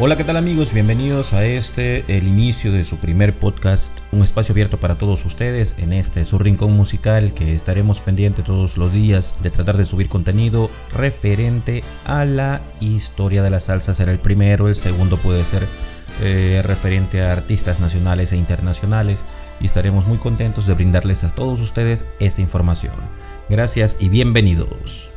Hola, ¿qué tal amigos? Bienvenidos a este, el inicio de su primer podcast, un espacio abierto para todos ustedes en este su rincón musical que estaremos pendientes todos los días de tratar de subir contenido referente a la historia de la salsa. Será el primero, el segundo puede ser eh, referente a artistas nacionales e internacionales y estaremos muy contentos de brindarles a todos ustedes esa información. Gracias y bienvenidos.